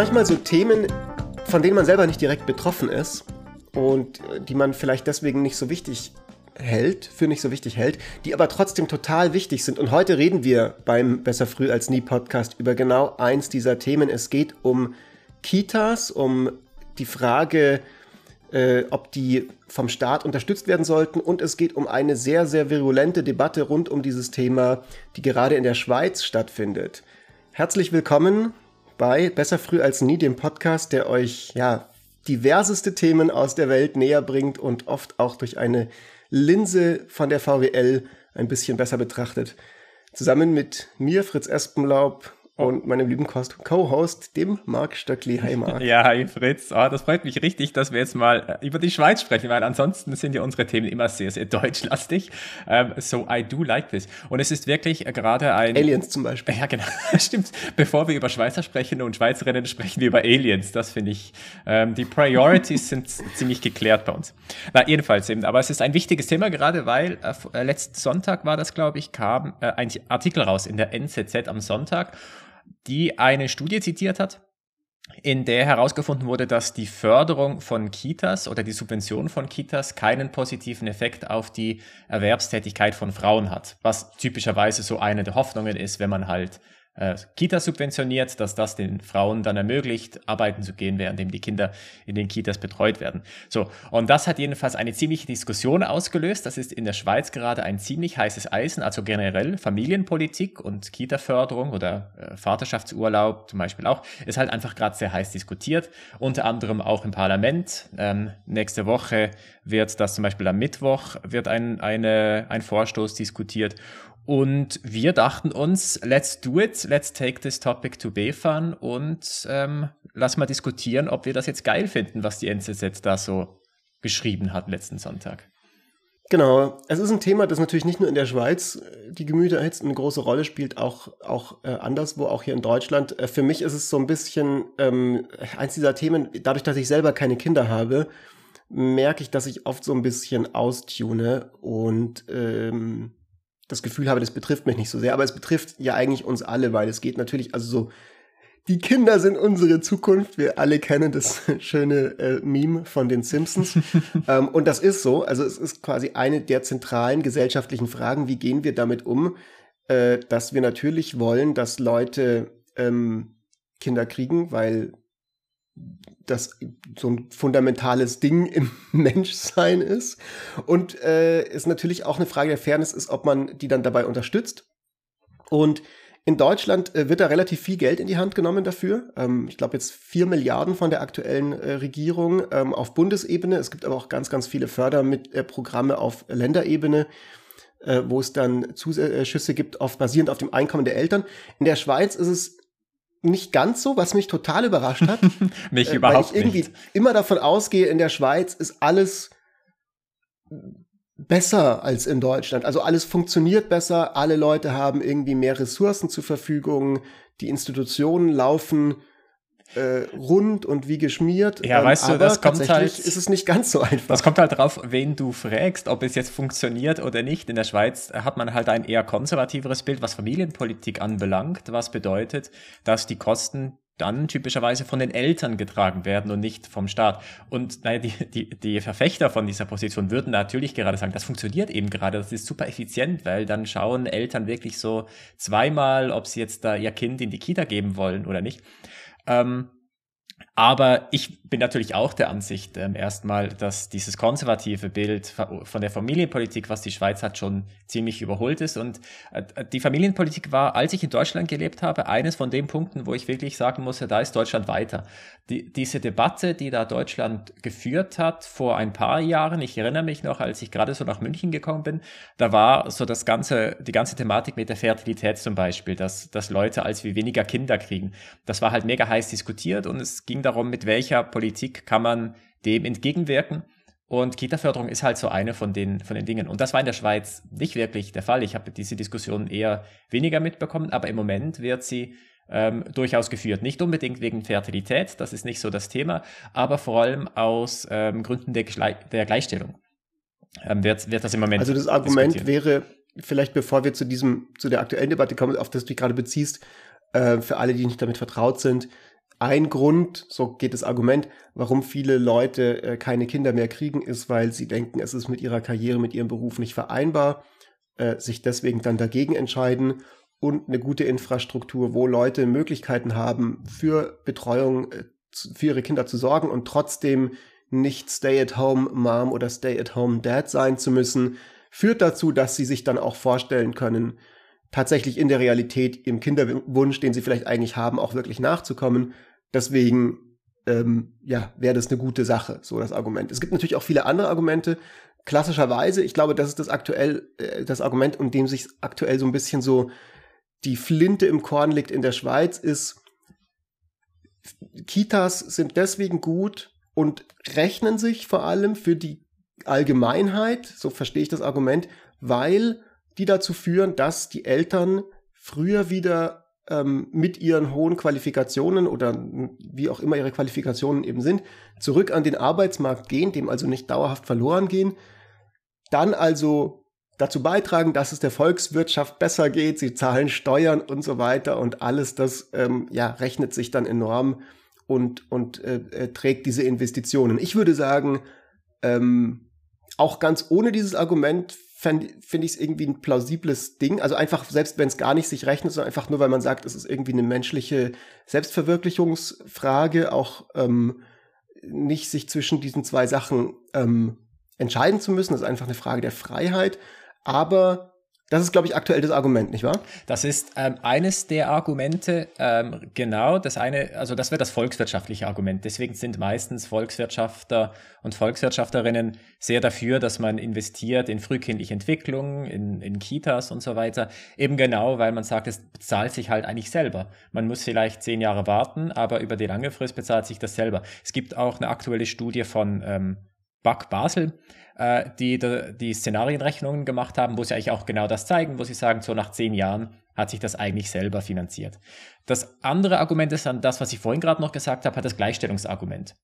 manchmal so Themen, von denen man selber nicht direkt betroffen ist und die man vielleicht deswegen nicht so wichtig hält, für nicht so wichtig hält, die aber trotzdem total wichtig sind. Und heute reden wir beim Besser früh als nie Podcast über genau eins dieser Themen. Es geht um Kitas, um die Frage, äh, ob die vom Staat unterstützt werden sollten. Und es geht um eine sehr, sehr virulente Debatte rund um dieses Thema, die gerade in der Schweiz stattfindet. Herzlich willkommen bei Besser früh als nie, dem Podcast, der euch ja diverseste Themen aus der Welt näher bringt und oft auch durch eine Linse von der VWL ein bisschen besser betrachtet. Zusammen mit mir, Fritz Espenlaub, und meinem lieben Co-Host, dem Marc Stöckli. Hi Marc. Ja, hi Fritz. Oh, das freut mich richtig, dass wir jetzt mal äh, über die Schweiz sprechen, weil ansonsten sind ja unsere Themen immer sehr, sehr deutschlastig. Um, ähm, so I do like this. Und es ist wirklich äh, gerade ein... Aliens zum Beispiel. Ja, genau. Stimmt. Bevor wir über Schweizer sprechen und Schweizerinnen sprechen wir über Aliens. Das finde ich, ähm, die Priorities sind ziemlich geklärt bei uns. Na, jedenfalls eben. Aber es ist ein wichtiges Thema, gerade weil äh, äh letzten Sonntag war das, glaube ich, kam äh, ein Artikel raus in der NZZ am Sonntag die eine Studie zitiert hat, in der herausgefunden wurde, dass die Förderung von Kitas oder die Subvention von Kitas keinen positiven Effekt auf die Erwerbstätigkeit von Frauen hat, was typischerweise so eine der Hoffnungen ist, wenn man halt äh, Kitas subventioniert, dass das den Frauen dann ermöglicht, arbeiten zu gehen, währenddem die Kinder in den Kitas betreut werden. So, und das hat jedenfalls eine ziemliche Diskussion ausgelöst. Das ist in der Schweiz gerade ein ziemlich heißes Eisen, also generell Familienpolitik und Kita-Förderung oder äh, Vaterschaftsurlaub zum Beispiel auch, ist halt einfach gerade sehr heiß diskutiert, unter anderem auch im Parlament. Ähm, nächste Woche wird das zum Beispiel am Mittwoch wird ein, eine, ein Vorstoß diskutiert und wir dachten uns, let's do it, let's take this topic to BFAN und ähm, lass mal diskutieren, ob wir das jetzt geil finden, was die NZZ da so geschrieben hat letzten Sonntag. Genau, es ist ein Thema, das natürlich nicht nur in der Schweiz äh, die Gemüter erhitzt, eine große Rolle spielt, auch, auch äh, anderswo, auch hier in Deutschland. Äh, für mich ist es so ein bisschen ähm, eins dieser Themen, dadurch, dass ich selber keine Kinder habe, merke ich, dass ich oft so ein bisschen austune und ähm, das Gefühl habe, das betrifft mich nicht so sehr, aber es betrifft ja eigentlich uns alle, weil es geht natürlich, also so, die Kinder sind unsere Zukunft. Wir alle kennen das schöne äh, Meme von den Simpsons. ähm, und das ist so. Also es ist quasi eine der zentralen gesellschaftlichen Fragen. Wie gehen wir damit um, äh, dass wir natürlich wollen, dass Leute ähm, Kinder kriegen, weil das so ein fundamentales Ding im Menschsein ist. Und äh, ist natürlich auch eine Frage der Fairness ist, ob man die dann dabei unterstützt. Und in Deutschland äh, wird da relativ viel Geld in die Hand genommen dafür. Ähm, ich glaube jetzt vier Milliarden von der aktuellen äh, Regierung ähm, auf Bundesebene. Es gibt aber auch ganz, ganz viele Förderprogramme auf Länderebene, äh, wo es dann Zuschüsse gibt, auf, basierend auf dem Einkommen der Eltern. In der Schweiz ist es nicht ganz so, was mich total überrascht hat. mich äh, überhaupt weil ich irgendwie nicht. immer davon ausgehe, in der Schweiz ist alles besser als in Deutschland. Also alles funktioniert besser, alle Leute haben irgendwie mehr Ressourcen zur Verfügung, die Institutionen laufen äh, rund und wie geschmiert. Ja, ähm, weißt du, das kommt halt. Ist es nicht ganz so einfach. Das kommt halt drauf, wen du fragst, ob es jetzt funktioniert oder nicht. In der Schweiz hat man halt ein eher konservativeres Bild, was Familienpolitik anbelangt, was bedeutet, dass die Kosten dann typischerweise von den Eltern getragen werden und nicht vom Staat. Und naja, die, die, die Verfechter von dieser Position würden natürlich gerade sagen, das funktioniert eben gerade, das ist super effizient, weil dann schauen Eltern wirklich so zweimal, ob sie jetzt da ihr Kind in die Kita geben wollen oder nicht. Ähm, aber ich bin natürlich auch der Ansicht ähm, erstmal, dass dieses konservative Bild von der Familienpolitik, was die Schweiz hat, schon ziemlich überholt ist. Und äh, die Familienpolitik war, als ich in Deutschland gelebt habe, eines von den Punkten, wo ich wirklich sagen musste, da ist Deutschland weiter. Die, diese Debatte, die da Deutschland geführt hat vor ein paar Jahren, ich erinnere mich noch, als ich gerade so nach München gekommen bin, da war so das ganze, die ganze Thematik mit der Fertilität zum Beispiel, dass, dass Leute als wie weniger Kinder kriegen. Das war halt mega heiß diskutiert und es ging darum, mit welcher Politik kann man dem entgegenwirken. Und Kita-Förderung ist halt so eine von den, von den Dingen. Und das war in der Schweiz nicht wirklich der Fall. Ich habe diese Diskussion eher weniger mitbekommen, aber im Moment wird sie ähm, durchaus geführt. Nicht unbedingt wegen Fertilität, das ist nicht so das Thema, aber vor allem aus ähm, Gründen der, der Gleichstellung ähm, wird, wird das im Moment. Also das Argument wäre, vielleicht bevor wir zu diesem, zu der aktuellen Debatte kommen, auf das du dich gerade beziehst, äh, für alle, die nicht damit vertraut sind, ein Grund, so geht das Argument, warum viele Leute äh, keine Kinder mehr kriegen, ist, weil sie denken, es ist mit ihrer Karriere, mit ihrem Beruf nicht vereinbar, äh, sich deswegen dann dagegen entscheiden und eine gute Infrastruktur, wo Leute Möglichkeiten haben, für Betreuung, äh, für ihre Kinder zu sorgen und trotzdem nicht Stay-at-home-Mom oder Stay-at-home-Dad sein zu müssen, führt dazu, dass sie sich dann auch vorstellen können, tatsächlich in der Realität ihrem Kinderwunsch, den sie vielleicht eigentlich haben, auch wirklich nachzukommen Deswegen, ähm, ja, wäre das eine gute Sache, so das Argument. Es gibt natürlich auch viele andere Argumente. Klassischerweise, ich glaube, das ist das aktuell, äh, das Argument, um dem sich aktuell so ein bisschen so die Flinte im Korn liegt in der Schweiz, ist, Kitas sind deswegen gut und rechnen sich vor allem für die Allgemeinheit, so verstehe ich das Argument, weil die dazu führen, dass die Eltern früher wieder ähm, mit ihren hohen Qualifikationen oder wie auch immer ihre Qualifikationen eben sind, zurück an den Arbeitsmarkt gehen, dem also nicht dauerhaft verloren gehen, dann also dazu beitragen, dass es der Volkswirtschaft besser geht, sie zahlen Steuern und so weiter und alles das ähm, ja, rechnet sich dann enorm und, und äh, äh, trägt diese Investitionen. Ich würde sagen, ähm, auch ganz ohne dieses Argument finde ich es irgendwie ein plausibles Ding. Also einfach, selbst wenn es gar nicht sich rechnet, sondern einfach nur, weil man sagt, es ist irgendwie eine menschliche Selbstverwirklichungsfrage, auch ähm, nicht sich zwischen diesen zwei Sachen ähm, entscheiden zu müssen. Das ist einfach eine Frage der Freiheit. Aber das ist, glaube ich, aktuell das Argument, nicht wahr? Das ist ähm, eines der Argumente, ähm, genau. Das eine, also das wäre das volkswirtschaftliche Argument. Deswegen sind meistens Volkswirtschafter und Volkswirtschafterinnen sehr dafür, dass man investiert in frühkindliche Entwicklung, in, in Kitas und so weiter. Eben genau, weil man sagt, es bezahlt sich halt eigentlich selber. Man muss vielleicht zehn Jahre warten, aber über die lange Frist bezahlt sich das selber. Es gibt auch eine aktuelle Studie von ähm, BAC Basel, äh, die die Szenarienrechnungen gemacht haben, wo sie eigentlich auch genau das zeigen, wo sie sagen, so nach zehn Jahren hat sich das eigentlich selber finanziert. Das andere Argument ist dann das, was ich vorhin gerade noch gesagt habe, hat das Gleichstellungsargument.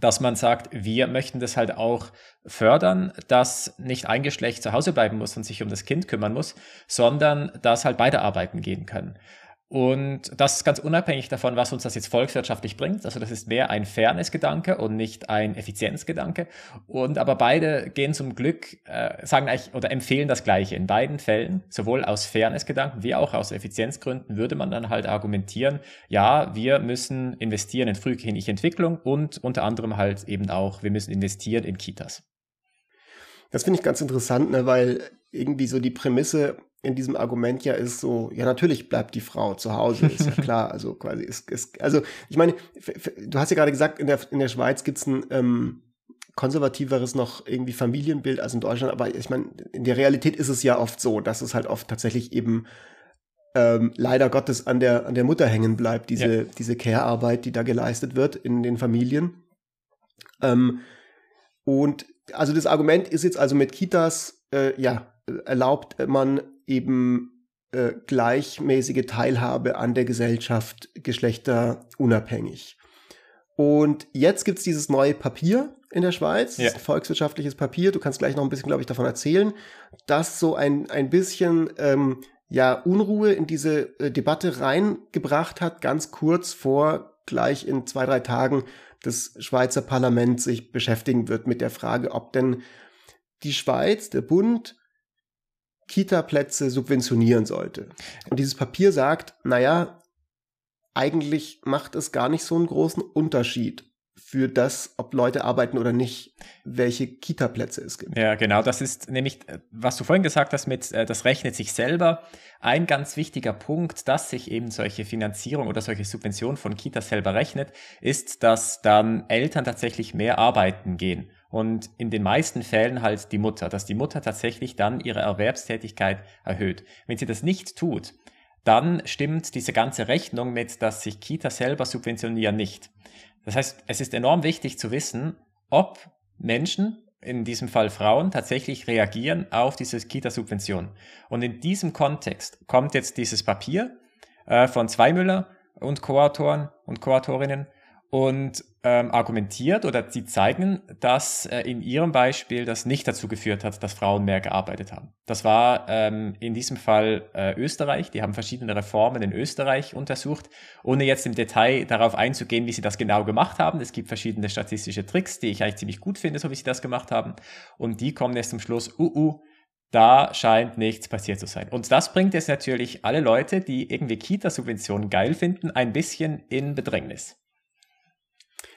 Dass man sagt, wir möchten das halt auch fördern, dass nicht ein Geschlecht zu Hause bleiben muss und sich um das Kind kümmern muss, sondern dass halt beide arbeiten gehen können. Und das ist ganz unabhängig davon, was uns das jetzt volkswirtschaftlich bringt. Also das ist mehr ein Fairness-Gedanke und nicht ein Effizienzgedanke. Und aber beide gehen zum Glück, äh, sagen eigentlich oder empfehlen das Gleiche. In beiden Fällen, sowohl aus Fairness-Gedanken wie auch aus Effizienzgründen, würde man dann halt argumentieren, ja, wir müssen investieren in frühkindliche Entwicklung und unter anderem halt eben auch, wir müssen investieren in Kitas. Das finde ich ganz interessant, ne, weil irgendwie so die Prämisse in diesem Argument ja ist so, ja, natürlich bleibt die Frau zu Hause, ist ja klar. Also quasi ist, ist also ich meine, du hast ja gerade gesagt, in der, in der Schweiz gibt's ein ähm, konservativeres noch irgendwie Familienbild als in Deutschland, aber ich meine, in der Realität ist es ja oft so, dass es halt oft tatsächlich eben ähm, leider Gottes an der, an der Mutter hängen bleibt, diese, ja. diese Care-Arbeit, die da geleistet wird in den Familien. Ähm, und also das Argument ist jetzt also mit Kitas, äh, ja, erlaubt man eben äh, gleichmäßige Teilhabe an der Gesellschaft geschlechterunabhängig. Und jetzt gibt es dieses neue Papier in der Schweiz, ja. volkswirtschaftliches Papier, du kannst gleich noch ein bisschen, glaube ich, davon erzählen, das so ein, ein bisschen ähm, ja, Unruhe in diese äh, Debatte reingebracht hat, ganz kurz vor gleich in zwei, drei Tagen das Schweizer Parlament sich beschäftigen wird mit der Frage, ob denn die Schweiz, der Bund, Kita-Plätze subventionieren sollte. Und dieses Papier sagt, naja, eigentlich macht es gar nicht so einen großen Unterschied für das, ob Leute arbeiten oder nicht, welche Kita-Plätze es gibt. Ja, genau. Das ist nämlich, was du vorhin gesagt hast mit, äh, das rechnet sich selber. Ein ganz wichtiger Punkt, dass sich eben solche Finanzierung oder solche Subvention von Kitas selber rechnet, ist, dass dann Eltern tatsächlich mehr arbeiten gehen und in den meisten Fällen halt die Mutter, dass die Mutter tatsächlich dann ihre Erwerbstätigkeit erhöht. Wenn sie das nicht tut, dann stimmt diese ganze Rechnung mit, dass sich Kita selber subventionieren nicht. Das heißt, es ist enorm wichtig zu wissen, ob Menschen, in diesem Fall Frauen, tatsächlich reagieren auf diese Kita-Subvention. Und in diesem Kontext kommt jetzt dieses Papier äh, von Zweimüller und Co-Autoren und Co-Autorinnen und ähm, argumentiert oder sie zeigen, dass äh, in ihrem Beispiel das nicht dazu geführt hat, dass Frauen mehr gearbeitet haben. Das war ähm, in diesem Fall äh, Österreich. Die haben verschiedene Reformen in Österreich untersucht, ohne jetzt im Detail darauf einzugehen, wie sie das genau gemacht haben. Es gibt verschiedene statistische Tricks, die ich eigentlich ziemlich gut finde, so wie sie das gemacht haben. Und die kommen jetzt zum Schluss, uh, uh, da scheint nichts passiert zu sein. Und das bringt jetzt natürlich alle Leute, die irgendwie Kita-Subventionen geil finden, ein bisschen in Bedrängnis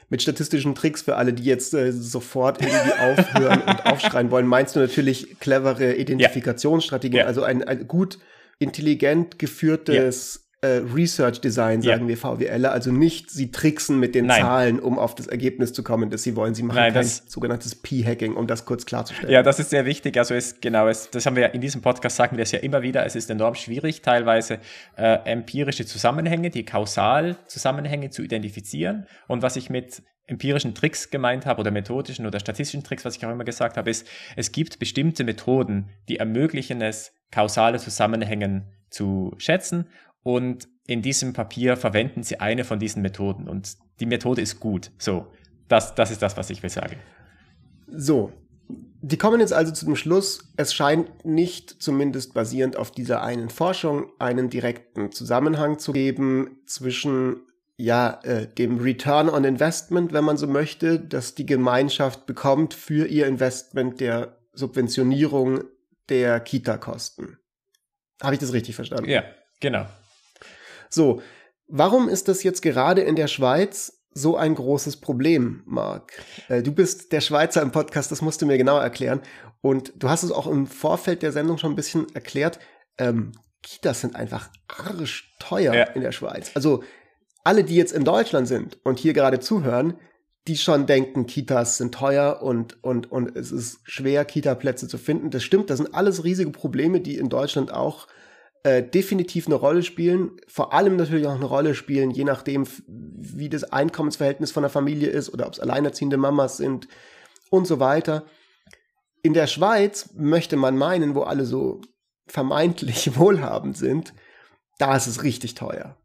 mit statistischen Tricks für alle, die jetzt äh, sofort irgendwie aufhören und aufschreien wollen, meinst du natürlich clevere Identifikationsstrategien, ja. also ein, ein gut intelligent geführtes äh, Research Design, sagen ja. wir VWL, also nicht sie tricksen mit den Nein. Zahlen, um auf das Ergebnis zu kommen, das sie wollen. Sie machen Nein, kein sogenanntes P-Hacking, um das kurz klarzustellen. Ja, das ist sehr wichtig. Also es, genau, es, das haben wir in diesem Podcast sagen wir es ja immer wieder. Es ist enorm schwierig, teilweise äh, empirische Zusammenhänge, die Kausalzusammenhänge zu identifizieren. Und was ich mit empirischen Tricks gemeint habe oder methodischen oder statistischen Tricks, was ich auch immer gesagt habe, ist, es gibt bestimmte Methoden, die ermöglichen es, kausale Zusammenhänge zu schätzen und in diesem Papier verwenden sie eine von diesen Methoden und die Methode ist gut. So, das, das ist das, was ich will sagen. So, die kommen jetzt also zu dem Schluss, es scheint nicht, zumindest basierend auf dieser einen Forschung, einen direkten Zusammenhang zu geben zwischen ja, äh, dem Return on Investment, wenn man so möchte, dass die Gemeinschaft bekommt für ihr Investment der Subventionierung der Kita-Kosten. Habe ich das richtig verstanden? Ja, genau. So, warum ist das jetzt gerade in der Schweiz so ein großes Problem, Marc? Äh, du bist der Schweizer im Podcast, das musst du mir genau erklären. Und du hast es auch im Vorfeld der Sendung schon ein bisschen erklärt. Ähm, Kitas sind einfach arsch teuer ja. in der Schweiz. Also alle, die jetzt in Deutschland sind und hier gerade zuhören, die schon denken, Kitas sind teuer und, und, und es ist schwer, Kita-Plätze zu finden. Das stimmt, das sind alles riesige Probleme, die in Deutschland auch äh, definitiv eine Rolle spielen, vor allem natürlich auch eine Rolle spielen, je nachdem, wie das Einkommensverhältnis von der Familie ist oder ob es alleinerziehende Mamas sind und so weiter. In der Schweiz möchte man meinen, wo alle so vermeintlich wohlhabend sind, da ist es richtig teuer.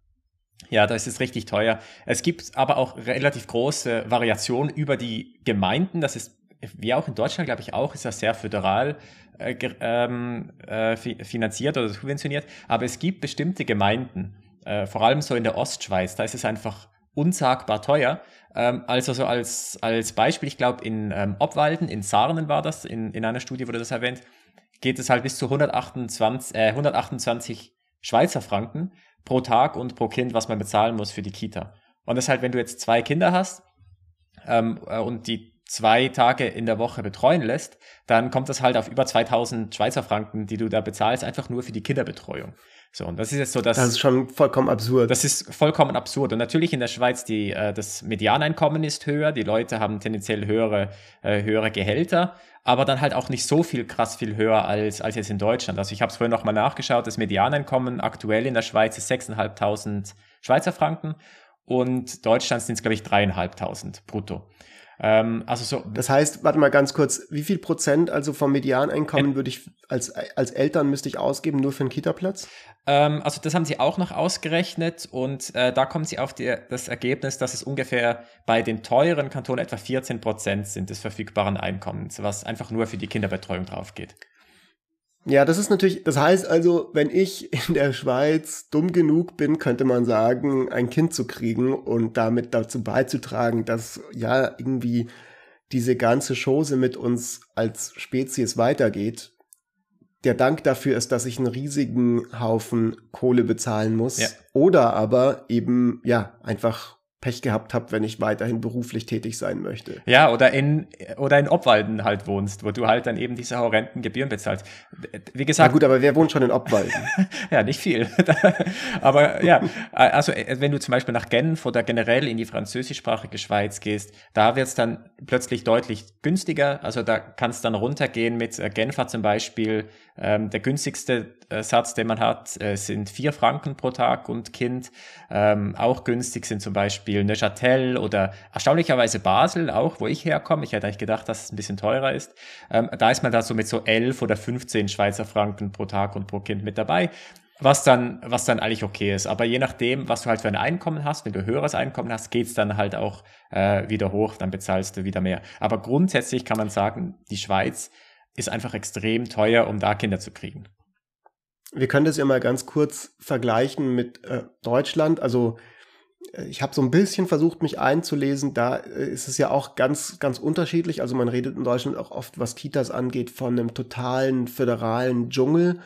Ja, da ist es richtig teuer. Es gibt aber auch relativ große Variationen über die Gemeinden. Das ist wie auch in Deutschland, glaube ich auch, ist das sehr föderal äh, ähm, äh, finanziert oder subventioniert. Aber es gibt bestimmte Gemeinden, äh, vor allem so in der Ostschweiz, da ist es einfach unsagbar teuer. Ähm, also so als, als Beispiel, ich glaube in ähm, Obwalden, in Sarnen war das, in, in einer Studie wurde das erwähnt, geht es halt bis zu 128, äh, 128 Schweizer Franken pro Tag und pro Kind, was man bezahlen muss für die Kita. Und das halt, wenn du jetzt zwei Kinder hast ähm, äh, und die zwei Tage in der Woche betreuen lässt, dann kommt das halt auf über 2000 Schweizer Franken, die du da bezahlst, einfach nur für die Kinderbetreuung. So, und das ist jetzt so, dass. Das ist schon vollkommen absurd. Das ist vollkommen absurd. Und natürlich in der Schweiz, die, äh, das Medianeinkommen ist höher, die Leute haben tendenziell höhere, äh, höhere Gehälter, aber dann halt auch nicht so viel krass viel höher als, als jetzt in Deutschland. Also ich habe es vorhin nochmal nachgeschaut, das Medianeinkommen aktuell in der Schweiz ist 6.500 Schweizer Franken und Deutschland sind es, glaube ich, 3.500 brutto. Ähm, also so. Das heißt, warte mal ganz kurz, wie viel Prozent also vom Medianeinkommen würde ich als, als Eltern müsste ich ausgeben, nur für einen Kita-Platz? Ähm, also das haben sie auch noch ausgerechnet und äh, da kommen sie auf die, das Ergebnis, dass es ungefähr bei den teuren Kantonen etwa 14 Prozent sind des verfügbaren Einkommens, was einfach nur für die Kinderbetreuung drauf geht. Ja, das ist natürlich, das heißt also, wenn ich in der Schweiz dumm genug bin, könnte man sagen, ein Kind zu kriegen und damit dazu beizutragen, dass ja irgendwie diese ganze Chose mit uns als Spezies weitergeht. Der Dank dafür ist, dass ich einen riesigen Haufen Kohle bezahlen muss. Ja. Oder aber eben, ja, einfach Pech gehabt habe, wenn ich weiterhin beruflich tätig sein möchte. Ja, oder in, oder in Obwalden halt wohnst, wo du halt dann eben diese horrenden Gebühren bezahlst. Wie gesagt. Na gut, aber wer wohnt schon in Obwalden? ja, nicht viel. aber ja, also äh, wenn du zum Beispiel nach Genf oder generell in die französischsprachige Schweiz gehst, da wird es dann plötzlich deutlich günstiger. Also da kannst dann runtergehen mit äh, Genfer zum Beispiel. Ähm, der günstigste äh, Satz, den man hat, äh, sind vier Franken pro Tag und Kind. Ähm, auch günstig sind zum Beispiel Neuchâtel oder erstaunlicherweise Basel auch, wo ich herkomme. Ich hätte eigentlich gedacht, dass es ein bisschen teurer ist. Ähm, da ist man da so mit so 11 oder 15 Schweizer Franken pro Tag und pro Kind mit dabei. was dann, was dann eigentlich okay ist. Aber je nachdem, was du halt für ein Einkommen hast, wenn du höheres Einkommen hast, geht's dann halt auch äh, wieder hoch, dann bezahlst du wieder mehr. Aber grundsätzlich kann man sagen, die Schweiz ist einfach extrem teuer, um da Kinder zu kriegen. Wir können das ja mal ganz kurz vergleichen mit äh, Deutschland. Also äh, ich habe so ein bisschen versucht, mich einzulesen. Da äh, ist es ja auch ganz, ganz unterschiedlich. Also man redet in Deutschland auch oft, was Kitas angeht, von einem totalen föderalen Dschungel.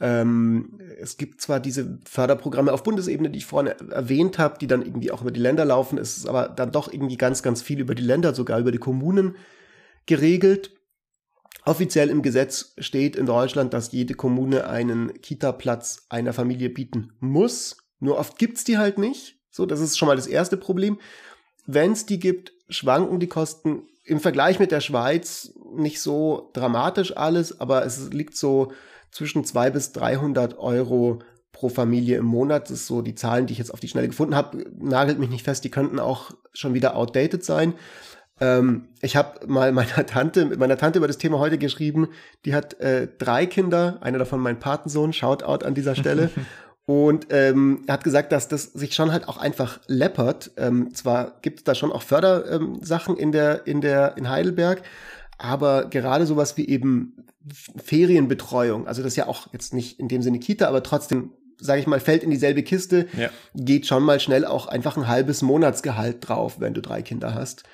Ähm, es gibt zwar diese Förderprogramme auf Bundesebene, die ich vorhin erwähnt habe, die dann irgendwie auch über die Länder laufen, es ist aber dann doch irgendwie ganz, ganz viel über die Länder, sogar über die Kommunen geregelt. Offiziell im Gesetz steht in Deutschland, dass jede Kommune einen Kita-Platz einer Familie bieten muss. Nur oft gibt's die halt nicht. So, das ist schon mal das erste Problem. Wenn es die gibt, schwanken die Kosten im Vergleich mit der Schweiz nicht so dramatisch alles, aber es liegt so zwischen 200 bis 300 Euro pro Familie im Monat. Das ist so die Zahlen, die ich jetzt auf die Schnelle gefunden habe. Nagelt mich nicht fest, die könnten auch schon wieder outdated sein. Ähm, ich habe mal meiner Tante, mit meiner Tante über das Thema heute geschrieben. Die hat äh, drei Kinder, einer davon mein Patensohn, Shoutout an dieser Stelle. Und ähm, er hat gesagt, dass das sich schon halt auch einfach läppert. Ähm, zwar gibt es da schon auch Fördersachen ähm, in der in der in Heidelberg, aber gerade sowas wie eben Ferienbetreuung, also das ist ja auch jetzt nicht in dem Sinne Kita, aber trotzdem sage ich mal, fällt in dieselbe Kiste, ja. geht schon mal schnell auch einfach ein halbes Monatsgehalt drauf, wenn du drei Kinder hast.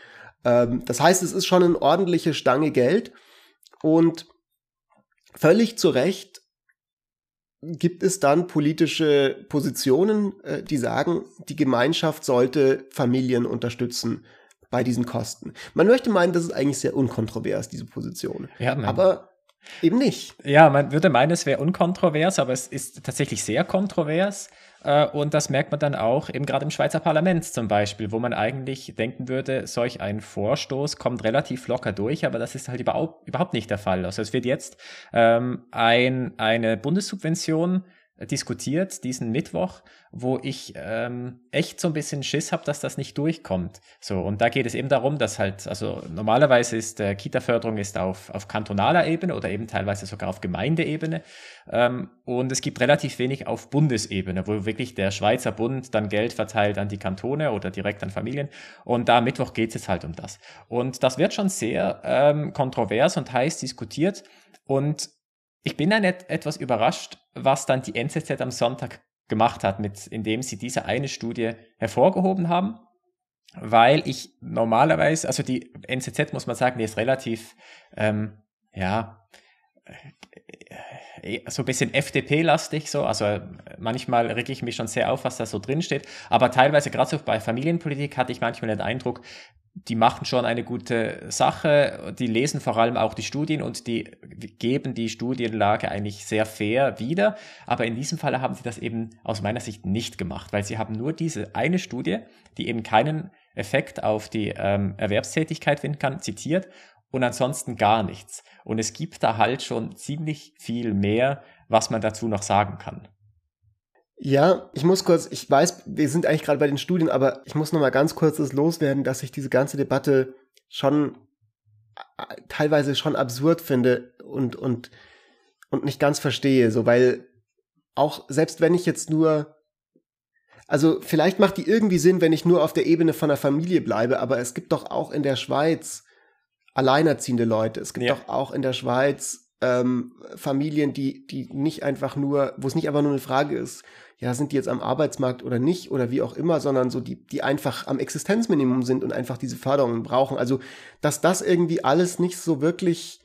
Ähm, das heißt, es ist schon eine ordentliche Stange Geld und völlig zu Recht gibt es dann politische Positionen, äh, die sagen, die Gemeinschaft sollte Familien unterstützen bei diesen Kosten. Man möchte meinen, das ist eigentlich sehr unkontrovers, diese Position. Ja, aber eben nicht. Ja, man würde meinen, es wäre unkontrovers, aber es ist tatsächlich sehr kontrovers. Äh, und das merkt man dann auch eben gerade im Schweizer Parlament zum Beispiel, wo man eigentlich denken würde, solch ein Vorstoß kommt relativ locker durch, aber das ist halt überhaupt, überhaupt nicht der Fall. Also es wird jetzt ähm, ein, eine Bundessubvention diskutiert diesen Mittwoch, wo ich ähm, echt so ein bisschen Schiss habe, dass das nicht durchkommt. So und da geht es eben darum, dass halt also normalerweise ist äh, Kita-Förderung ist auf auf kantonaler Ebene oder eben teilweise sogar auf Gemeindeebene. Ähm, und es gibt relativ wenig auf Bundesebene, wo wirklich der Schweizer Bund dann Geld verteilt an die Kantone oder direkt an Familien. Und da Mittwoch geht es jetzt halt um das. Und das wird schon sehr ähm, kontrovers und heiß diskutiert. Und ich bin dann et etwas überrascht, was dann die NZZ am Sonntag gemacht hat, mit, indem sie diese eine Studie hervorgehoben haben, weil ich normalerweise, also die NZZ muss man sagen, die ist relativ, ähm, ja, so ein bisschen FDP-lastig, so, also manchmal reg ich mich schon sehr auf, was da so drin steht, aber teilweise gerade so bei Familienpolitik hatte ich manchmal den Eindruck, die machen schon eine gute Sache, die lesen vor allem auch die Studien und die geben die Studienlage eigentlich sehr fair wieder. Aber in diesem Falle haben sie das eben aus meiner Sicht nicht gemacht, weil sie haben nur diese eine Studie, die eben keinen Effekt auf die ähm, Erwerbstätigkeit finden kann, zitiert und ansonsten gar nichts. Und es gibt da halt schon ziemlich viel mehr, was man dazu noch sagen kann. Ja, ich muss kurz, ich weiß, wir sind eigentlich gerade bei den Studien, aber ich muss noch mal ganz kurz das loswerden, dass ich diese ganze Debatte schon äh, teilweise schon absurd finde und und und nicht ganz verstehe, so weil auch selbst wenn ich jetzt nur also vielleicht macht die irgendwie Sinn, wenn ich nur auf der Ebene von einer Familie bleibe, aber es gibt doch auch in der Schweiz alleinerziehende Leute. Es gibt ja. doch auch in der Schweiz ähm, Familien, die, die nicht einfach nur, wo es nicht einfach nur eine Frage ist, ja, sind die jetzt am Arbeitsmarkt oder nicht oder wie auch immer, sondern so die, die einfach am Existenzminimum sind und einfach diese Förderungen brauchen. Also, dass das irgendwie alles nicht so wirklich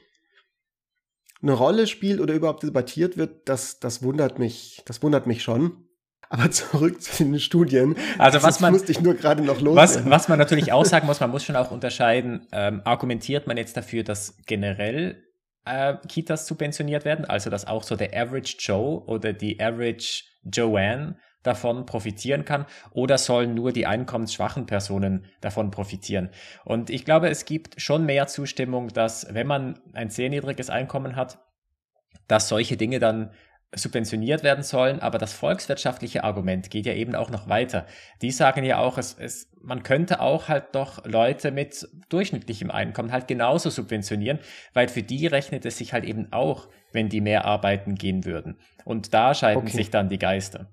eine Rolle spielt oder überhaupt debattiert wird, das, das wundert mich, das wundert mich schon. Aber zurück zu den Studien. Also was man musste ich nur gerade noch los. Was, was man natürlich auch sagen muss, man muss schon auch unterscheiden. Ähm, argumentiert man jetzt dafür, dass generell äh, Kitas subventioniert werden, also dass auch so der Average Joe oder die Average Joanne davon profitieren kann oder sollen nur die einkommensschwachen Personen davon profitieren. Und ich glaube, es gibt schon mehr Zustimmung, dass wenn man ein sehr niedriges Einkommen hat, dass solche Dinge dann subventioniert werden sollen, aber das volkswirtschaftliche Argument geht ja eben auch noch weiter. Die sagen ja auch, es, es, man könnte auch halt doch Leute mit durchschnittlichem Einkommen halt genauso subventionieren, weil für die rechnet es sich halt eben auch, wenn die mehr arbeiten gehen würden. Und da scheiden okay. sich dann die Geister.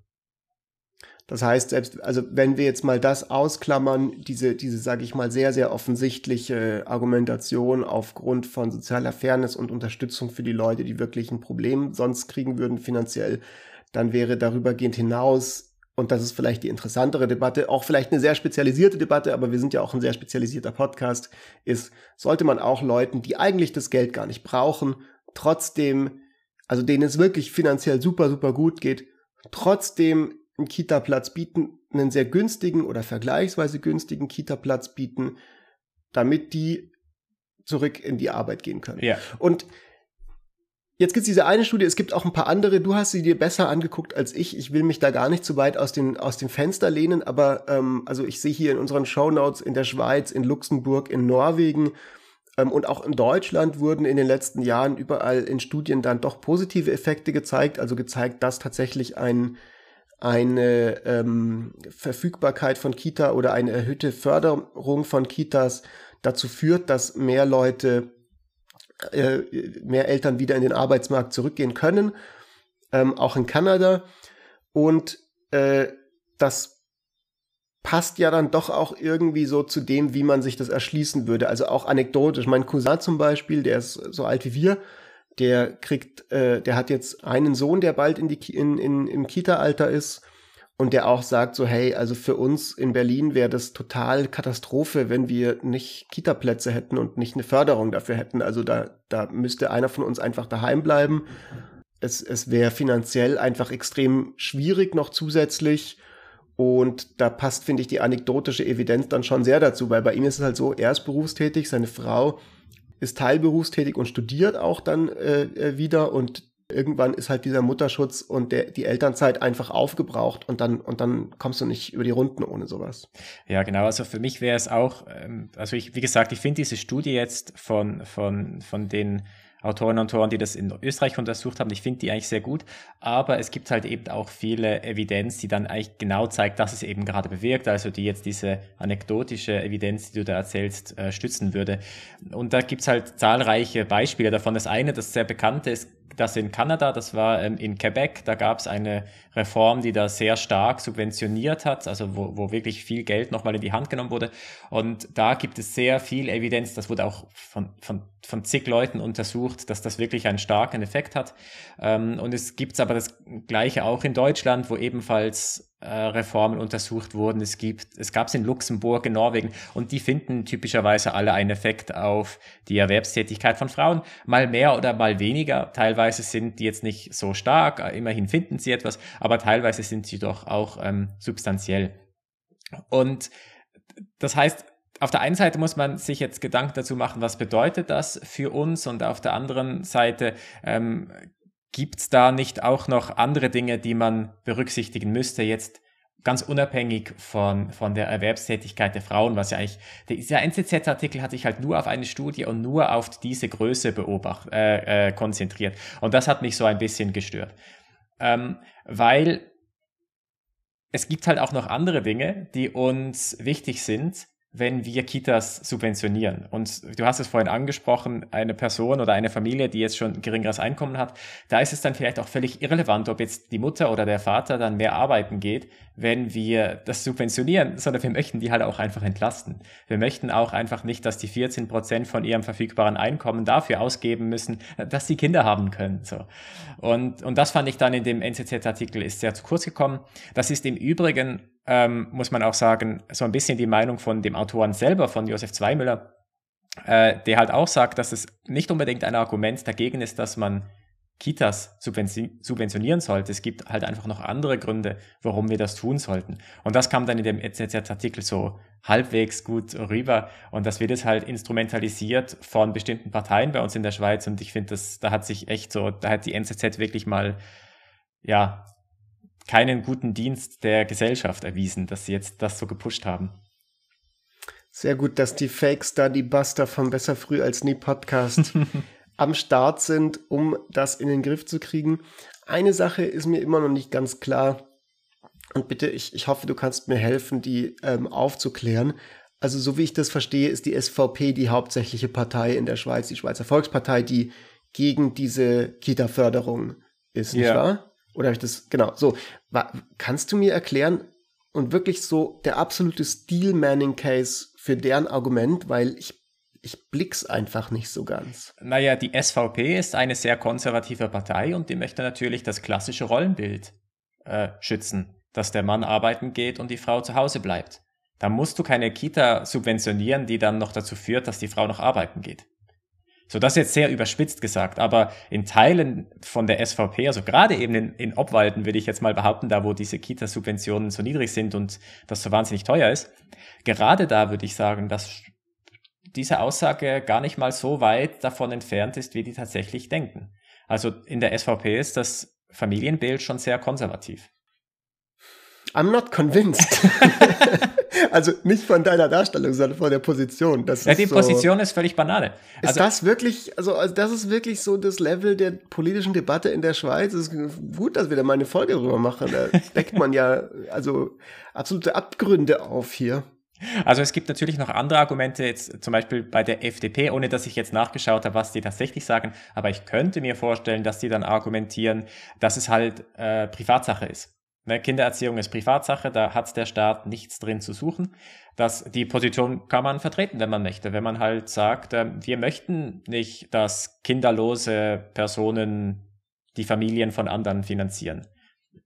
Das heißt, selbst, also wenn wir jetzt mal das ausklammern, diese, diese, sage ich mal, sehr, sehr offensichtliche Argumentation aufgrund von sozialer Fairness und Unterstützung für die Leute, die wirklich ein Problem sonst kriegen würden finanziell, dann wäre darübergehend hinaus, und das ist vielleicht die interessantere Debatte, auch vielleicht eine sehr spezialisierte Debatte, aber wir sind ja auch ein sehr spezialisierter Podcast, ist, sollte man auch Leuten, die eigentlich das Geld gar nicht brauchen, trotzdem, also denen es wirklich finanziell super, super gut geht, trotzdem einen Kita-Platz bieten, einen sehr günstigen oder vergleichsweise günstigen Kita-Platz bieten, damit die zurück in die Arbeit gehen können. Ja. Und Jetzt gibt es diese eine Studie, es gibt auch ein paar andere. Du hast sie dir besser angeguckt als ich. Ich will mich da gar nicht zu weit aus, den, aus dem Fenster lehnen, aber ähm, also ich sehe hier in unseren Shownotes in der Schweiz, in Luxemburg, in Norwegen ähm, und auch in Deutschland wurden in den letzten Jahren überall in Studien dann doch positive Effekte gezeigt, also gezeigt, dass tatsächlich ein eine ähm, Verfügbarkeit von Kita oder eine erhöhte Förderung von Kitas dazu führt, dass mehr Leute, äh, mehr Eltern wieder in den Arbeitsmarkt zurückgehen können, ähm, auch in Kanada. Und äh, das passt ja dann doch auch irgendwie so zu dem, wie man sich das erschließen würde. Also auch anekdotisch. Mein Cousin zum Beispiel, der ist so alt wie wir, der kriegt, äh, der hat jetzt einen Sohn, der bald in die in, in, im Kita-Alter ist und der auch sagt so, hey, also für uns in Berlin wäre das total Katastrophe, wenn wir nicht Kita-Plätze hätten und nicht eine Förderung dafür hätten. Also da, da müsste einer von uns einfach daheim bleiben. Es, es wäre finanziell einfach extrem schwierig noch zusätzlich. Und da passt, finde ich, die anekdotische Evidenz dann schon sehr dazu, weil bei ihm ist es halt so, er ist berufstätig, seine Frau ist teilberufstätig und studiert auch dann äh, äh, wieder und irgendwann ist halt dieser Mutterschutz und der, die Elternzeit einfach aufgebraucht und dann, und dann kommst du nicht über die Runden ohne sowas. Ja, genau. Also für mich wäre es auch, ähm, also ich, wie gesagt, ich finde diese Studie jetzt von, von, von den Autorinnen und Autoren, die das in Österreich untersucht haben. Ich finde die eigentlich sehr gut, aber es gibt halt eben auch viele Evidenz, die dann eigentlich genau zeigt, dass es eben gerade bewirkt, also die jetzt diese anekdotische Evidenz, die du da erzählst, äh, stützen würde. Und da gibt's halt zahlreiche Beispiele davon. Das eine, das sehr bekannte ist, das in Kanada, das war ähm, in Quebec, da gab es eine Reform, die da sehr stark subventioniert hat, also wo, wo wirklich viel Geld nochmal in die Hand genommen wurde. Und da gibt es sehr viel Evidenz, das wurde auch von, von, von zig Leuten untersucht, dass das wirklich einen starken Effekt hat. Ähm, und es gibt aber das Gleiche auch in Deutschland, wo ebenfalls Reformen untersucht wurden. Es gibt, es gab es in Luxemburg, in Norwegen und die finden typischerweise alle einen Effekt auf die Erwerbstätigkeit von Frauen. Mal mehr oder mal weniger. Teilweise sind die jetzt nicht so stark, immerhin finden sie etwas, aber teilweise sind sie doch auch ähm, substanziell. Und das heißt, auf der einen Seite muss man sich jetzt Gedanken dazu machen, was bedeutet das für uns und auf der anderen Seite ähm, Gibt es da nicht auch noch andere Dinge, die man berücksichtigen müsste, jetzt ganz unabhängig von, von der Erwerbstätigkeit der Frauen, was ja eigentlich, dieser NZZ-Artikel hat sich halt nur auf eine Studie und nur auf diese Größe beobacht, äh, äh, konzentriert. Und das hat mich so ein bisschen gestört. Ähm, weil es gibt halt auch noch andere Dinge, die uns wichtig sind, wenn wir Kitas subventionieren. Und du hast es vorhin angesprochen, eine Person oder eine Familie, die jetzt schon ein geringeres Einkommen hat, da ist es dann vielleicht auch völlig irrelevant, ob jetzt die Mutter oder der Vater dann mehr arbeiten geht, wenn wir das subventionieren, sondern wir möchten die halt auch einfach entlasten. Wir möchten auch einfach nicht, dass die 14 Prozent von ihrem verfügbaren Einkommen dafür ausgeben müssen, dass sie Kinder haben können. So. Und, und das fand ich dann in dem NZZ-Artikel ist sehr zu kurz gekommen. Das ist im Übrigen ähm, muss man auch sagen, so ein bisschen die Meinung von dem Autoren selber, von Josef Zweimüller, äh, der halt auch sagt, dass es nicht unbedingt ein Argument dagegen ist, dass man Kitas subventionieren sollte. Es gibt halt einfach noch andere Gründe, warum wir das tun sollten. Und das kam dann in dem EZZ-Artikel so halbwegs gut rüber. Und das wird jetzt halt instrumentalisiert von bestimmten Parteien bei uns in der Schweiz. Und ich finde, das, da hat sich echt so, da hat die NZZ wirklich mal, ja, keinen guten Dienst der Gesellschaft erwiesen, dass sie jetzt das so gepusht haben. Sehr gut, dass die Fake Study Buster vom Besser Früh als Nie Podcast am Start sind, um das in den Griff zu kriegen. eine Sache ist mir immer noch nicht ganz klar. Und bitte, ich, ich hoffe, du kannst mir helfen, die ähm, aufzuklären. Also, so wie ich das verstehe, ist die SVP die hauptsächliche Partei in der Schweiz, die Schweizer Volkspartei, die gegen diese Kita-Förderung ist, nicht Ja. wahr? Oder habe ich das, genau, so. Kannst du mir erklären und wirklich so der absolute Steel-Manning-Case für deren Argument, weil ich, ich blick's einfach nicht so ganz. Naja, die SVP ist eine sehr konservative Partei und die möchte natürlich das klassische Rollenbild äh, schützen, dass der Mann arbeiten geht und die Frau zu Hause bleibt. Da musst du keine Kita subventionieren, die dann noch dazu führt, dass die Frau noch arbeiten geht. So, das ist jetzt sehr überspitzt gesagt, aber in Teilen von der SVP, also gerade eben in, in Obwalden, würde ich jetzt mal behaupten, da wo diese Kita-Subventionen so niedrig sind und das so wahnsinnig teuer ist, gerade da würde ich sagen, dass diese Aussage gar nicht mal so weit davon entfernt ist, wie die tatsächlich denken. Also in der SVP ist das Familienbild schon sehr konservativ. I'm not convinced. also nicht von deiner Darstellung, sondern von der Position. Das Ja, ist die so, Position ist völlig Banane. Ist Also, das wirklich, also, also das ist wirklich so das Level der politischen Debatte in der Schweiz. Es ist gut, dass wir da mal eine Folge drüber machen. Da deckt man ja also absolute Abgründe auf hier. also es gibt natürlich noch andere Argumente, jetzt zum Beispiel bei der FDP, ohne dass ich jetzt nachgeschaut habe, was die tatsächlich sagen, aber ich könnte mir vorstellen, dass die dann argumentieren, dass es halt äh, Privatsache ist. Ne, Kindererziehung ist Privatsache, da hat der Staat nichts drin zu suchen. Das, die Position kann man vertreten, wenn man möchte. Wenn man halt sagt, äh, wir möchten nicht, dass kinderlose Personen die Familien von anderen finanzieren.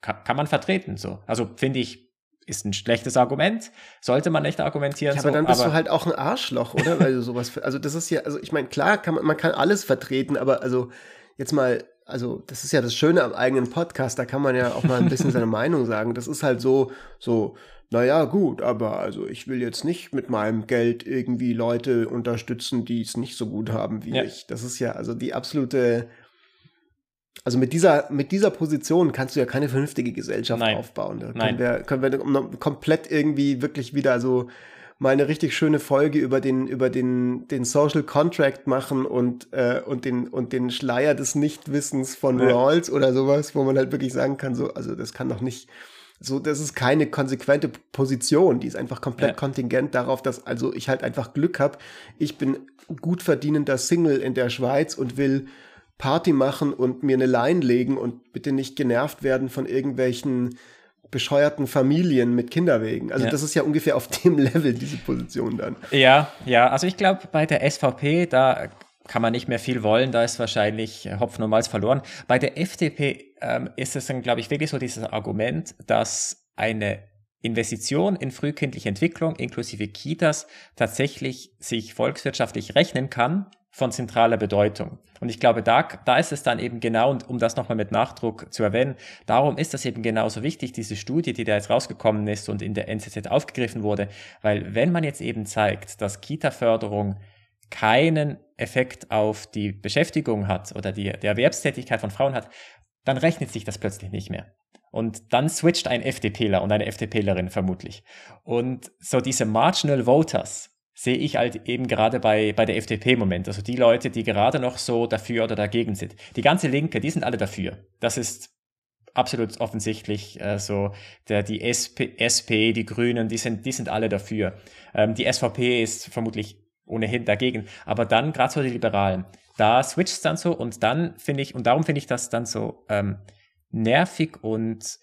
Kann, kann man vertreten, so. Also finde ich, ist ein schlechtes Argument, sollte man nicht argumentieren. Ja, so, aber dann bist du halt auch ein Arschloch, oder? Weil du sowas, also das ist ja, also ich meine, klar, kann man, man kann alles vertreten, aber also jetzt mal, also das ist ja das Schöne am eigenen Podcast, da kann man ja auch mal ein bisschen seine Meinung sagen. Das ist halt so, so, naja, gut, aber also ich will jetzt nicht mit meinem Geld irgendwie Leute unterstützen, die es nicht so gut haben wie Ja. ich. Das ist ja also die absolute, also mit dieser, mit dieser Position kannst du ja keine vernünftige Gesellschaft Nein. aufbauen. Da Nein. können wir, können wir komplett irgendwie wirklich wieder so mal eine richtig schöne Folge über den, über den, den Social Contract machen und, äh, und den, und den Schleier des Nichtwissens von Ja. Rawls oder sowas, wo man halt wirklich sagen kann, so, also das kann doch nicht, so, das ist keine konsequente Position, die ist einfach komplett Ja. kontingent darauf, dass also ich halt einfach Glück habe. Ich bin gut verdienender Single in der Schweiz und will Party machen und mir eine Line legen und bitte nicht genervt werden von irgendwelchen bescheuerten Familien mit Kinderwegen. Also Ja. das ist ja ungefähr auf dem Level, diese Position dann. Ja, ja, also ich glaube, bei der SVP, da kann man nicht mehr viel wollen, da ist wahrscheinlich Hopfen und Malz verloren. Bei der FDP ähm, ist es dann, glaube ich, wirklich so dieses Argument, dass eine Investition in frühkindliche Entwicklung inklusive Kitas tatsächlich sich volkswirtschaftlich rechnen kann von zentraler Bedeutung. Und ich glaube, da, da ist es dann eben genau, und um das nochmal mit Nachdruck zu erwähnen, darum ist das eben genauso wichtig, diese Studie, die da jetzt rausgekommen ist und in der NZZ aufgegriffen wurde, weil wenn man jetzt eben zeigt, dass Kita-Förderung keinen Effekt auf die Beschäftigung hat oder die, die Erwerbstätigkeit von Frauen hat, dann rechnet sich das plötzlich nicht mehr. Und dann switcht ein FDPler und eine FDPlerin vermutlich. Und so diese Marginal Voters sehe ich halt eben gerade bei, bei der FDP im Moment. Also die Leute, die gerade noch so dafür oder dagegen sind. Die ganze Linke, die sind alle dafür. Das ist absolut offensichtlich äh, so. Der, die SP, SP, die Grünen, die sind, die sind alle dafür. Ähm, die SVP ist vermutlich ohnehin dagegen. Aber dann, gerade so die Liberalen, da switcht es dann so und dann finde ich, und darum finde ich das dann so ähm, nervig und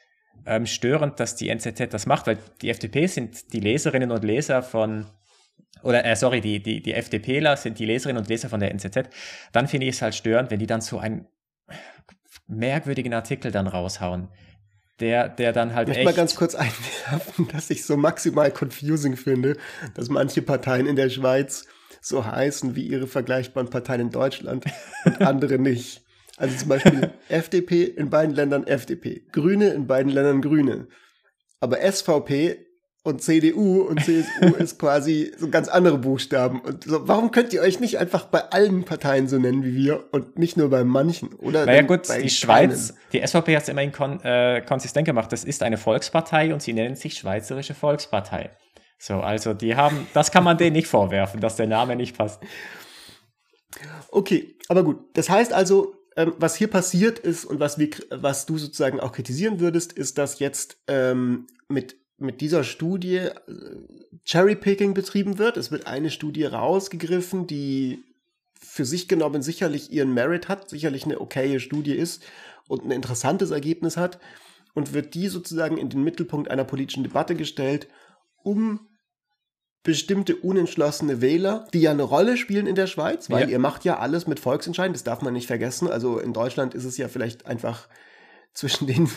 ähm, störend, dass die NZZ das macht, weil die FDP sind die Leserinnen und Leser von oder äh, sorry, die, die, die FDPler sind die Leserinnen und Leser von der NZZ, dann finde ich es halt störend, wenn die dann so einen merkwürdigen Artikel dann raushauen, der, der dann halt Ich möchte mal ganz kurz einwerfen, dass ich so maximal confusing finde, dass manche Parteien in der Schweiz so heißen wie ihre vergleichbaren Parteien in Deutschland und andere nicht. Also zum Beispiel FDP in beiden Ländern FDP, Grüne in beiden Ländern Grüne. Aber SVP und CDU und CSU ist quasi so ganz andere Buchstaben. Und so, warum könnt ihr euch nicht einfach bei allen Parteien so nennen wie wir und nicht nur bei manchen? Oder Naja gut, bei die keinen? Schweiz, die SVP hat es immerhin kon äh, konsistent gemacht. Das ist eine Volkspartei und sie nennen sich Schweizerische Volkspartei. So, also die haben, das kann man denen nicht vorwerfen, dass der Name nicht passt. Okay, aber gut. Das heißt also, ähm, was hier passiert ist und was, wir, was du sozusagen auch kritisieren würdest, ist, dass jetzt ähm, mit, mit dieser Studie äh, Cherrypicking betrieben wird. Es wird eine Studie rausgegriffen, die für sich genommen sicherlich ihren Merit hat, sicherlich eine okaye Studie ist und ein interessantes Ergebnis hat und wird die sozusagen in den Mittelpunkt einer politischen Debatte gestellt, um bestimmte unentschlossene Wähler, die ja eine Rolle spielen in der Schweiz, weil ja. ihr macht ja alles mit Volksentscheiden, das darf man nicht vergessen. Also in Deutschland ist es ja vielleicht einfach zwischen den,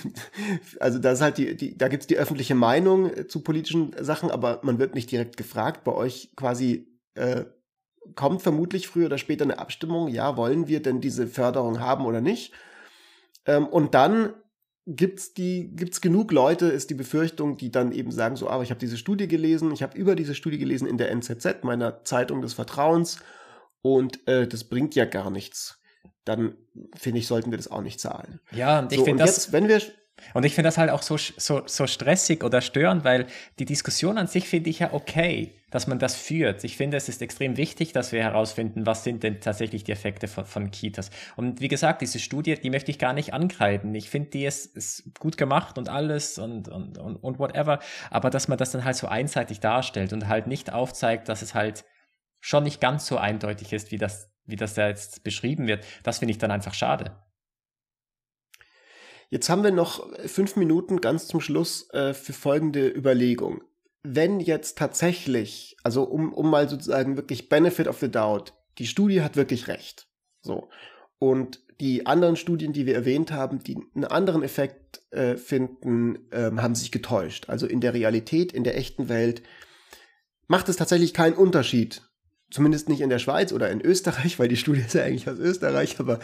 also da ist halt die, die da gibt's die öffentliche Meinung zu politischen Sachen, aber man wird nicht direkt gefragt. Bei euch quasi äh, kommt vermutlich früher oder später eine Abstimmung, ja, wollen wir denn diese Förderung haben oder nicht? Ähm, und dann gibt's die gibt's genug Leute ist die Befürchtung, die dann eben sagen so, aber ich habe diese Studie gelesen, ich habe über diese Studie gelesen in der NZZ, meiner Zeitung des Vertrauens und äh, das bringt ja gar nichts. Dann finde ich, sollten wir das auch nicht zahlen. Ja, und ich so, finde das jetzt, wenn wir und ich finde das halt auch so, so, so stressig oder störend, weil die Diskussion an sich finde ich ja okay, dass man das führt. Ich finde, es ist extrem wichtig, dass wir herausfinden, was sind denn tatsächlich die Effekte von, von Kitas. Und wie gesagt, diese Studie, die möchte ich gar nicht angreifen. Ich finde, die ist, ist gut gemacht und alles und, und, und, und whatever. Aber dass man das dann halt so einseitig darstellt und halt nicht aufzeigt, dass es halt schon nicht ganz so eindeutig ist, wie das, wie das da jetzt beschrieben wird, das finde ich dann einfach schade. Jetzt haben wir noch fünf Minuten ganz zum Schluss äh, für folgende Überlegung. Wenn jetzt tatsächlich, also um, um mal sozusagen wirklich Benefit of the Doubt, die Studie hat wirklich recht. So. Und die anderen Studien, die wir erwähnt haben, die einen anderen Effekt äh, finden, ähm, haben sich getäuscht. Also in der Realität, in der echten Welt macht es tatsächlich keinen Unterschied. Zumindest nicht in der Schweiz oder in Österreich, weil die Studie ist ja eigentlich aus Österreich, aber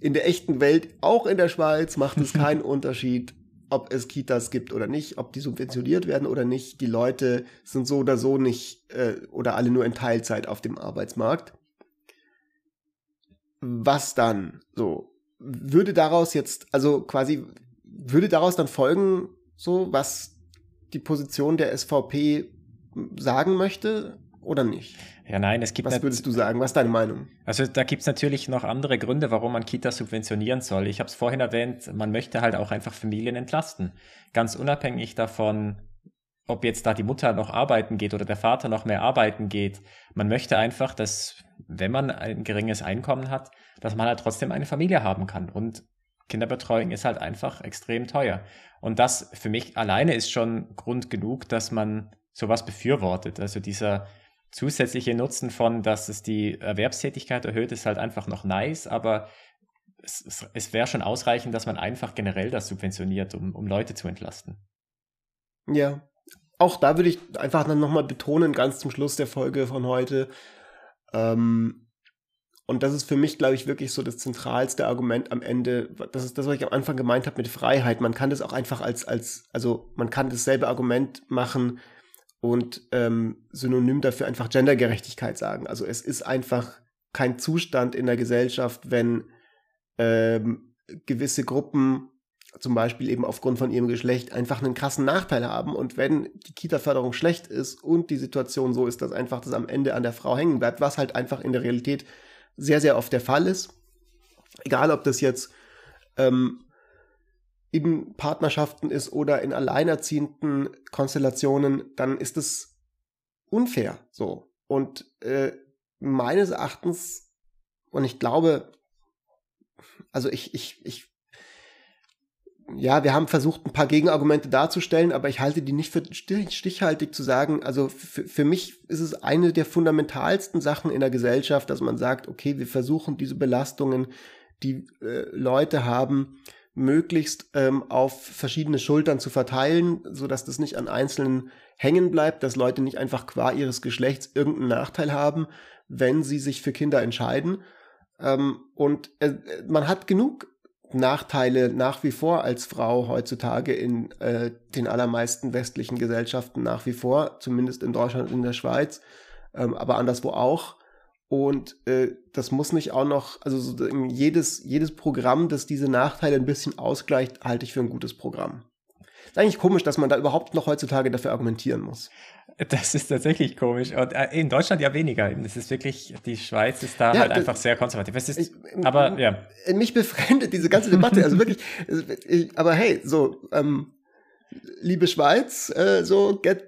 in der echten Welt, auch in der Schweiz, macht es keinen Unterschied, ob es Kitas gibt oder nicht, ob die subventioniert werden oder nicht. Die Leute sind so oder so nicht äh, oder alle nur in Teilzeit auf dem Arbeitsmarkt. Was dann? So, würde daraus jetzt, also quasi, würde daraus dann folgen, so, was die Position der SVP sagen möchte oder nicht? Ja, nein, es gibt. Was würdest du sagen? Was ist deine Meinung? Also da gibt es natürlich noch andere Gründe, warum man Kitas subventionieren soll. Ich habe es vorhin erwähnt, man möchte halt auch einfach Familien entlasten. Ganz unabhängig davon, ob jetzt da die Mutter noch arbeiten geht oder der Vater noch mehr arbeiten geht. Man möchte einfach, dass, wenn man ein geringes Einkommen hat, dass man halt trotzdem eine Familie haben kann. Und Kinderbetreuung ist halt einfach extrem teuer. Und das für mich alleine ist schon Grund genug, dass man sowas befürwortet. Also dieser zusätzliche Nutzen von, dass es die Erwerbstätigkeit erhöht, ist halt einfach noch nice, aber es, es, es wäre schon ausreichend, dass man einfach generell das subventioniert, um, um Leute zu entlasten. Ja, auch da würde ich einfach dann nochmal betonen, ganz zum Schluss der Folge von heute, ähm, und das ist für mich, glaube ich, wirklich so das zentralste Argument am Ende. Das ist das, was ich am Anfang gemeint habe mit Freiheit. Man kann das auch einfach als, als, also man kann dasselbe Argument machen, und ähm, synonym dafür einfach Gendergerechtigkeit sagen. Also es ist einfach kein Zustand in der Gesellschaft, wenn ähm, gewisse Gruppen zum Beispiel eben aufgrund von ihrem Geschlecht einfach einen krassen Nachteil haben. Und wenn die Kita-Förderung schlecht ist und die Situation so ist, dass einfach das am Ende an der Frau hängen bleibt, was halt einfach in der Realität sehr, sehr oft der Fall ist. Egal, ob das jetzt ähm, in Partnerschaften ist oder in alleinerziehenden Konstellationen, dann ist es unfair so. Und äh, meines Erachtens, und ich glaube, also ich, ich, ich, ja, wir haben versucht, ein paar Gegenargumente darzustellen, aber ich halte die nicht für stichhaltig zu sagen. Also für, mich ist es eine der fundamentalsten Sachen in der Gesellschaft, dass man sagt, okay, wir versuchen diese Belastungen, die äh, Leute haben, möglichst ähm, auf verschiedene Schultern zu verteilen, so dass das nicht an Einzelnen hängen bleibt, dass Leute nicht einfach qua ihres Geschlechts irgendeinen Nachteil haben, wenn sie sich für Kinder entscheiden. Ähm, und äh, man hat genug Nachteile nach wie vor als Frau heutzutage in äh, den allermeisten westlichen Gesellschaften nach wie vor, zumindest in Deutschland und in der Schweiz, ähm, aber anderswo auch. Und äh, das muss nicht auch noch, also so, jedes, jedes Programm, das diese Nachteile ein bisschen ausgleicht, halte ich für ein gutes Programm. ist eigentlich komisch, dass man da überhaupt noch heutzutage dafür argumentieren muss. Das ist tatsächlich komisch. Und äh, in Deutschland ja weniger. Das ist wirklich, die Schweiz ist da ja, halt einfach sehr konservativ. Es ist, ich, aber ja. Mich befremdet diese ganze Debatte. Also wirklich, aber hey, so, ähm, liebe Schweiz, äh, so get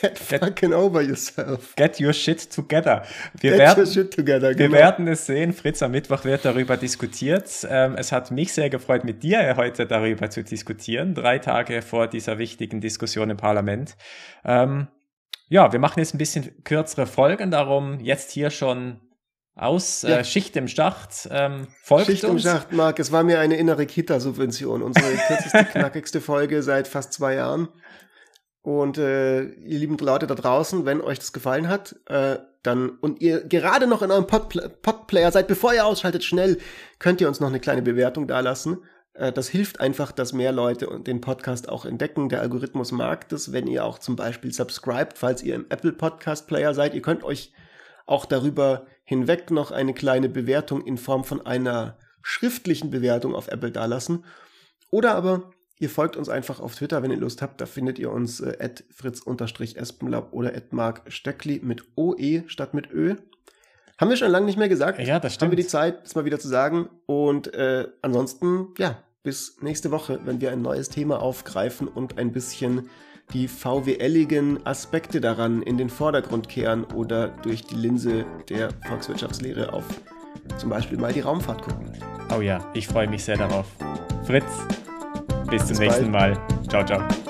Get fucking over yourself. Get your shit together. Wir, Get werden, your shit together, genau. wir werden es sehen. Fritz, am Mittwoch wird darüber diskutiert. Ähm, es hat mich sehr gefreut, mit dir heute darüber zu diskutieren. Drei Tage vor dieser wichtigen Diskussion im Parlament. Ähm, ja, wir machen jetzt ein bisschen kürzere Folgen, darum jetzt hier schon aus ja. äh, Schicht im Schacht. Ähm, folgt Schicht uns. im Schacht, Marc. Es war mir eine innere Kita-Subvention. Unsere kürzeste, knackigste Folge seit fast zwei Jahren. Und äh, ihr lieben Leute da draußen, wenn euch das gefallen hat, äh, dann und ihr gerade noch in eurem Podplayer seid, bevor ihr ausschaltet, schnell könnt ihr uns noch eine kleine Bewertung dalassen. Äh, das hilft einfach, dass mehr Leute den Podcast auch entdecken. Der Algorithmus mag das, wenn ihr auch zum Beispiel subscribt, falls ihr im Apple Podcast Player seid. Ihr könnt euch auch darüber hinweg noch eine kleine Bewertung in Form von einer schriftlichen Bewertung auf Apple dalassen. Oder aber Ihr folgt uns einfach auf Twitter, wenn ihr Lust habt. Da findet ihr uns äh, fritz-espenlaub oder mark stöckli mit OE statt mit Ö. Haben wir schon lange nicht mehr gesagt. Ja, das stimmt. Haben wir die Zeit, das mal wieder zu sagen. Und äh, ansonsten, ja, bis nächste Woche, wenn wir ein neues Thema aufgreifen und ein bisschen die VWLigen Aspekte daran in den Vordergrund kehren oder durch die Linse der Volkswirtschaftslehre auf zum Beispiel mal die Raumfahrt gucken. Oh ja, ich freue mich sehr darauf. Fritz, bis zum Bis nächsten bald. Mal. Ciao, ciao.